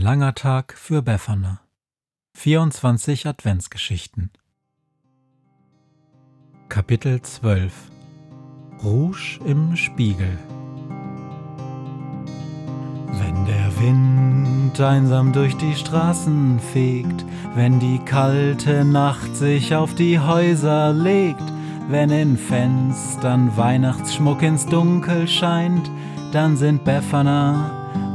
langer Tag für Befana. 24 Adventsgeschichten. Kapitel 12 Rouge im Spiegel. Wenn der Wind einsam durch die Straßen fegt, wenn die kalte Nacht sich auf die Häuser legt, wenn in Fenstern Weihnachtsschmuck ins Dunkel scheint, dann sind Befana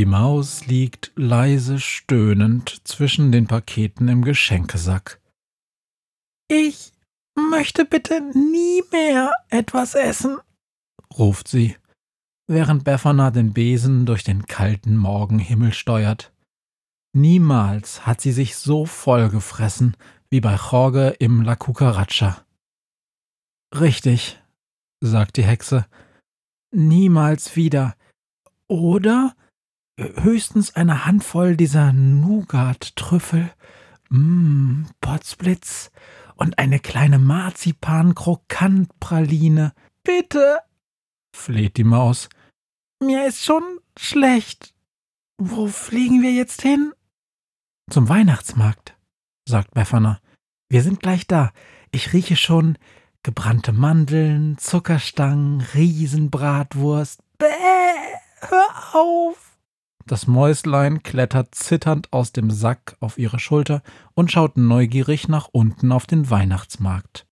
Die Maus liegt leise stöhnend zwischen den Paketen im Geschenkesack. Ich möchte bitte nie mehr etwas essen, ruft sie, während Befana den Besen durch den kalten Morgenhimmel steuert. Niemals hat sie sich so vollgefressen wie bei Jorge im La Cucaracha. Richtig, sagt die Hexe, niemals wieder. Oder höchstens eine Handvoll dieser Nougat-Trüffel, mmm, Potzblitz und eine kleine Marzipan-Krokant-Praline. Bitte, fleht die Maus. Mir ist schon schlecht. Wo fliegen wir jetzt hin? Zum Weihnachtsmarkt, sagt Befana. Wir sind gleich da. Ich rieche schon gebrannte Mandeln, Zuckerstangen, Riesenbratwurst. Bäh, hör auf! Das Mäuslein klettert zitternd aus dem Sack auf ihre Schulter und schaut neugierig nach unten auf den Weihnachtsmarkt.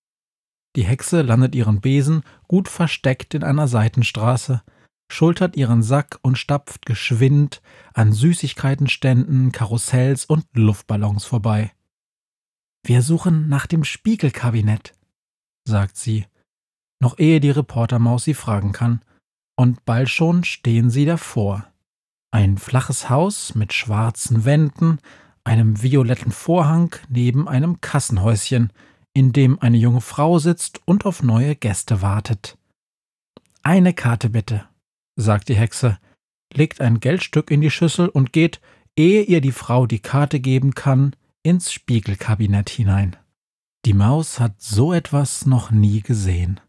Die Hexe landet ihren Besen gut versteckt in einer Seitenstraße, schultert ihren Sack und stapft geschwind an Süßigkeitenständen, Karussells und Luftballons vorbei. Wir suchen nach dem Spiegelkabinett, sagt sie, noch ehe die Reportermaus sie fragen kann, und bald schon stehen sie davor. Ein flaches Haus mit schwarzen Wänden, einem violetten Vorhang neben einem Kassenhäuschen, in dem eine junge Frau sitzt und auf neue Gäste wartet. Eine Karte bitte, sagt die Hexe, legt ein Geldstück in die Schüssel und geht, ehe ihr die Frau die Karte geben kann, ins Spiegelkabinett hinein. Die Maus hat so etwas noch nie gesehen.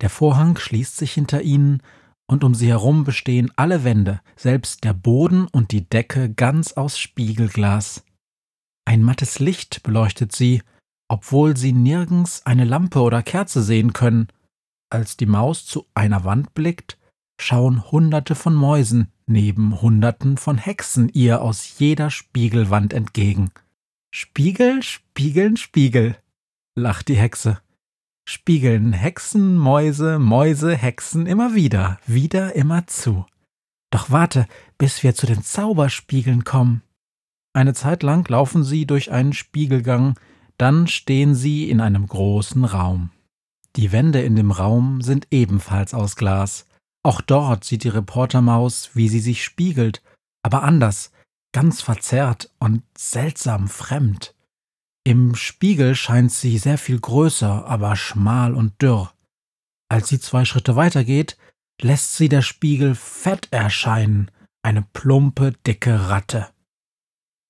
Der Vorhang schließt sich hinter ihnen, und um sie herum bestehen alle Wände, selbst der Boden und die Decke ganz aus Spiegelglas. Ein mattes Licht beleuchtet sie, obwohl sie nirgends eine Lampe oder Kerze sehen können. Als die Maus zu einer Wand blickt, schauen Hunderte von Mäusen neben Hunderten von Hexen ihr aus jeder Spiegelwand entgegen. Spiegel, spiegeln, Spiegel, lacht die Hexe spiegeln Hexen, Mäuse, Mäuse, Hexen immer wieder, wieder immer zu. Doch warte, bis wir zu den Zauberspiegeln kommen. Eine Zeit lang laufen sie durch einen Spiegelgang, dann stehen sie in einem großen Raum. Die Wände in dem Raum sind ebenfalls aus Glas. Auch dort sieht die Reportermaus, wie sie sich spiegelt, aber anders, ganz verzerrt und seltsam fremd. Im Spiegel scheint sie sehr viel größer, aber schmal und dürr. Als sie zwei Schritte weitergeht, lässt sie der Spiegel fett erscheinen, eine plumpe, dicke Ratte.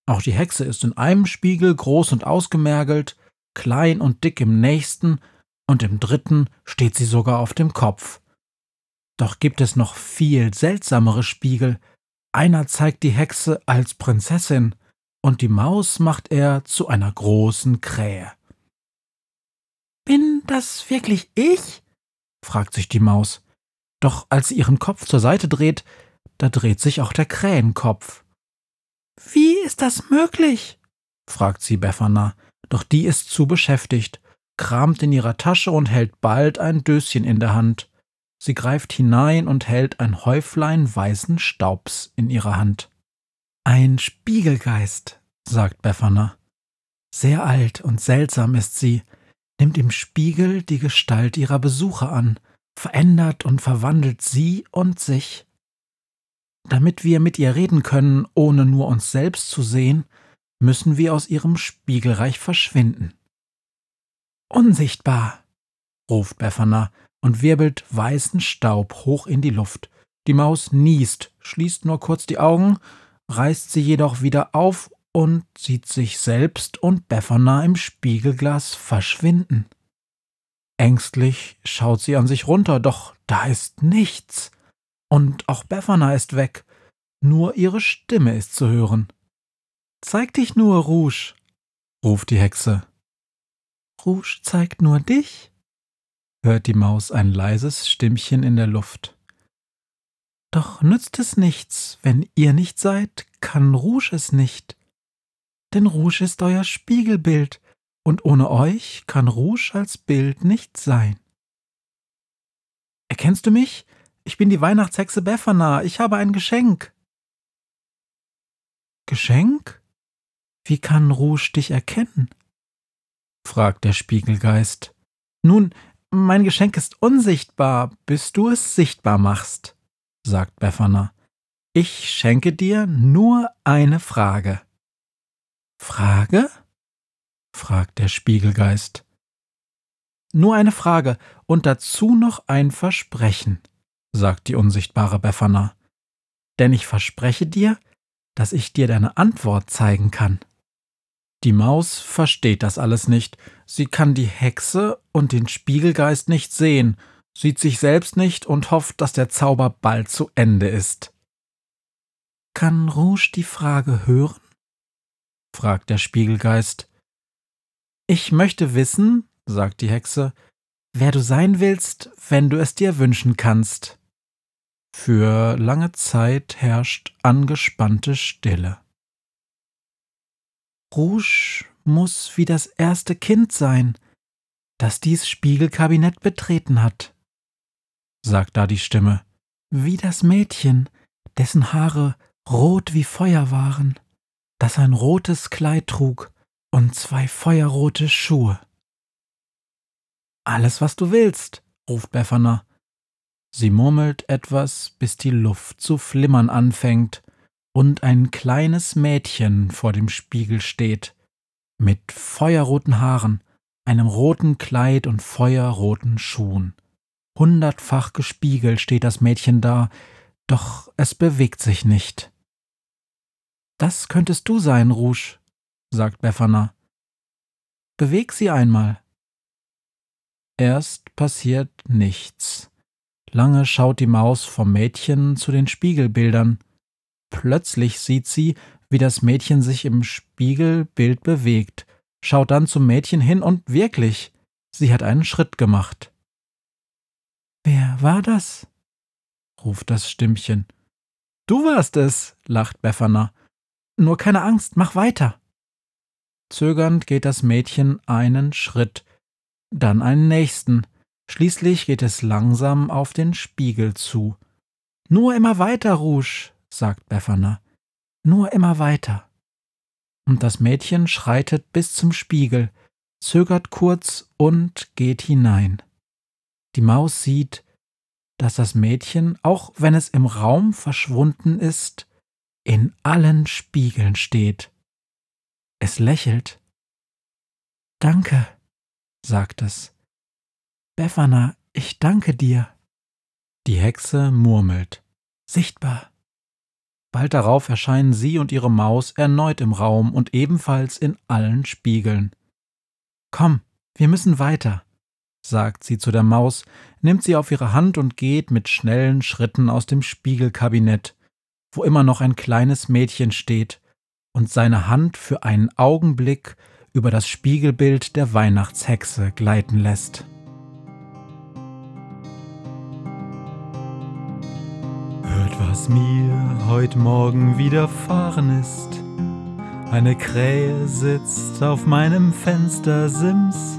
Auch die Hexe ist in einem Spiegel groß und ausgemergelt, klein und dick im nächsten, und im dritten steht sie sogar auf dem Kopf. Doch gibt es noch viel seltsamere Spiegel. Einer zeigt die Hexe als Prinzessin, und die Maus macht er zu einer großen Krähe. Bin das wirklich ich? fragt sich die Maus. Doch als sie ihren Kopf zur Seite dreht, da dreht sich auch der Krähenkopf. Wie ist das möglich? fragt sie Befana, doch die ist zu beschäftigt, kramt in ihrer Tasche und hält bald ein Döschen in der Hand. Sie greift hinein und hält ein Häuflein weißen Staubs in ihrer Hand. Ein Spiegelgeist, sagt Befana. Sehr alt und seltsam ist sie, nimmt im Spiegel die Gestalt ihrer Besucher an, verändert und verwandelt sie und sich. Damit wir mit ihr reden können, ohne nur uns selbst zu sehen, müssen wir aus ihrem Spiegelreich verschwinden. Unsichtbar, ruft Befana und wirbelt weißen Staub hoch in die Luft. Die Maus niest, schließt nur kurz die Augen, reißt sie jedoch wieder auf und sieht sich selbst und Befana im Spiegelglas verschwinden. Ängstlich schaut sie an sich runter, doch da ist nichts. Und auch Befana ist weg, nur ihre Stimme ist zu hören. Zeig dich nur, Rouge, ruft die Hexe. Rouge zeigt nur dich, hört die Maus ein leises Stimmchen in der Luft. Doch nützt es nichts, wenn ihr nicht seid, kann Rouge es nicht. Denn Rouge ist euer Spiegelbild, und ohne euch kann Rouge als Bild nicht sein. Erkennst du mich? Ich bin die Weihnachtshexe Befana, ich habe ein Geschenk. Geschenk? Wie kann Rouge dich erkennen? fragt der Spiegelgeist. Nun, mein Geschenk ist unsichtbar, bis du es sichtbar machst, sagt Befana. Ich schenke dir nur eine Frage. Frage? fragt der Spiegelgeist. Nur eine Frage und dazu noch ein Versprechen, sagt die unsichtbare Befana. Denn ich verspreche dir, dass ich dir deine Antwort zeigen kann. Die Maus versteht das alles nicht. Sie kann die Hexe und den Spiegelgeist nicht sehen, sieht sich selbst nicht und hofft, dass der Zauber bald zu Ende ist. Kann Rouge die Frage hören? fragt der Spiegelgeist. Ich möchte wissen, sagt die Hexe, wer du sein willst, wenn du es dir wünschen kannst. Für lange Zeit herrscht angespannte Stille. Rouge muss wie das erste Kind sein, das dies Spiegelkabinett betreten hat, sagt da die Stimme, wie das Mädchen, dessen Haare rot wie Feuer waren, das ein rotes Kleid trug und zwei feuerrote Schuhe. Alles, was du willst, ruft Befana. Sie murmelt etwas, bis die Luft zu flimmern anfängt und ein kleines Mädchen vor dem Spiegel steht, mit feuerroten Haaren, einem roten Kleid und feuerroten Schuhen. Hundertfach gespiegelt steht das Mädchen da, doch es bewegt sich nicht. Das könntest du sein, Rouge, sagt Befana. Beweg sie einmal. Erst passiert nichts. Lange schaut die Maus vom Mädchen zu den Spiegelbildern. Plötzlich sieht sie, wie das Mädchen sich im Spiegelbild bewegt, schaut dann zum Mädchen hin und wirklich, sie hat einen Schritt gemacht. Wer war das? ruft das Stimmchen. Du warst es, lacht Befana. Nur keine Angst, mach weiter. Zögernd geht das Mädchen einen Schritt, dann einen nächsten, schließlich geht es langsam auf den Spiegel zu. Nur immer weiter, Rouge, sagt Befana. Nur immer weiter. Und das Mädchen schreitet bis zum Spiegel, zögert kurz und geht hinein. Die Maus sieht, dass das Mädchen, auch wenn es im Raum verschwunden ist, in allen Spiegeln steht. Es lächelt. Danke, sagt es. Befana, ich danke dir. Die Hexe murmelt. Sichtbar. Bald darauf erscheinen sie und ihre Maus erneut im Raum und ebenfalls in allen Spiegeln. Komm, wir müssen weiter, sagt sie zu der Maus, nimmt sie auf ihre Hand und geht mit schnellen Schritten aus dem Spiegelkabinett, wo immer noch ein kleines Mädchen steht und seine Hand für einen Augenblick über das Spiegelbild der Weihnachtshexe gleiten lässt. was mir heut Morgen widerfahren ist. Eine Krähe sitzt auf meinem Fenstersims